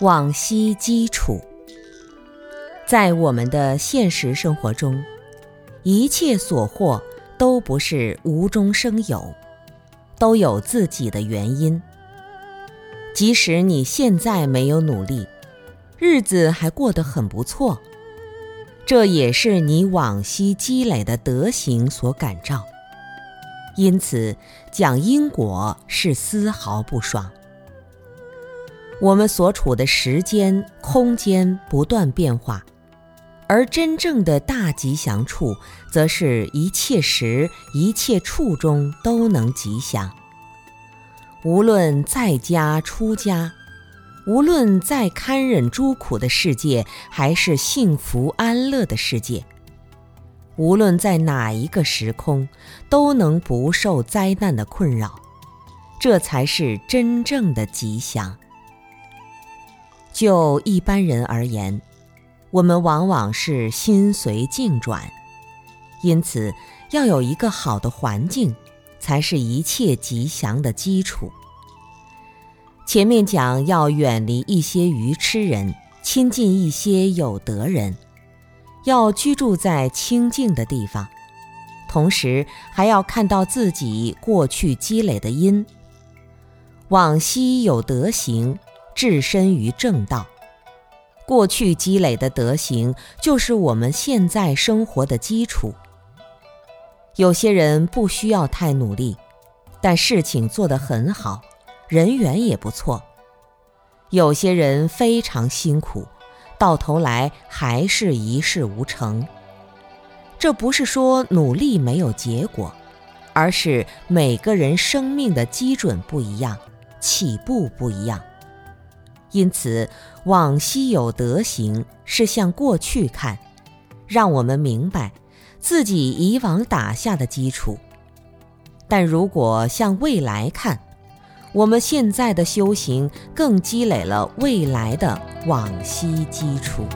往昔基础，在我们的现实生活中，一切所获都不是无中生有，都有自己的原因。即使你现在没有努力，日子还过得很不错，这也是你往昔积累的德行所感召。因此，讲因果是丝毫不爽。我们所处的时间、空间不断变化，而真正的大吉祥处，则是一切时、一切处中都能吉祥。无论在家出家，无论在堪忍诸苦的世界，还是幸福安乐的世界，无论在哪一个时空，都能不受灾难的困扰，这才是真正的吉祥。就一般人而言，我们往往是心随境转，因此要有一个好的环境，才是一切吉祥的基础。前面讲要远离一些愚痴人，亲近一些有德人，要居住在清净的地方，同时还要看到自己过去积累的因，往昔有德行。置身于正道，过去积累的德行就是我们现在生活的基础。有些人不需要太努力，但事情做得很好，人缘也不错；有些人非常辛苦，到头来还是一事无成。这不是说努力没有结果，而是每个人生命的基准不一样，起步不一样。因此，往昔有德行是向过去看，让我们明白自己以往打下的基础；但如果向未来看，我们现在的修行更积累了未来的往昔基础。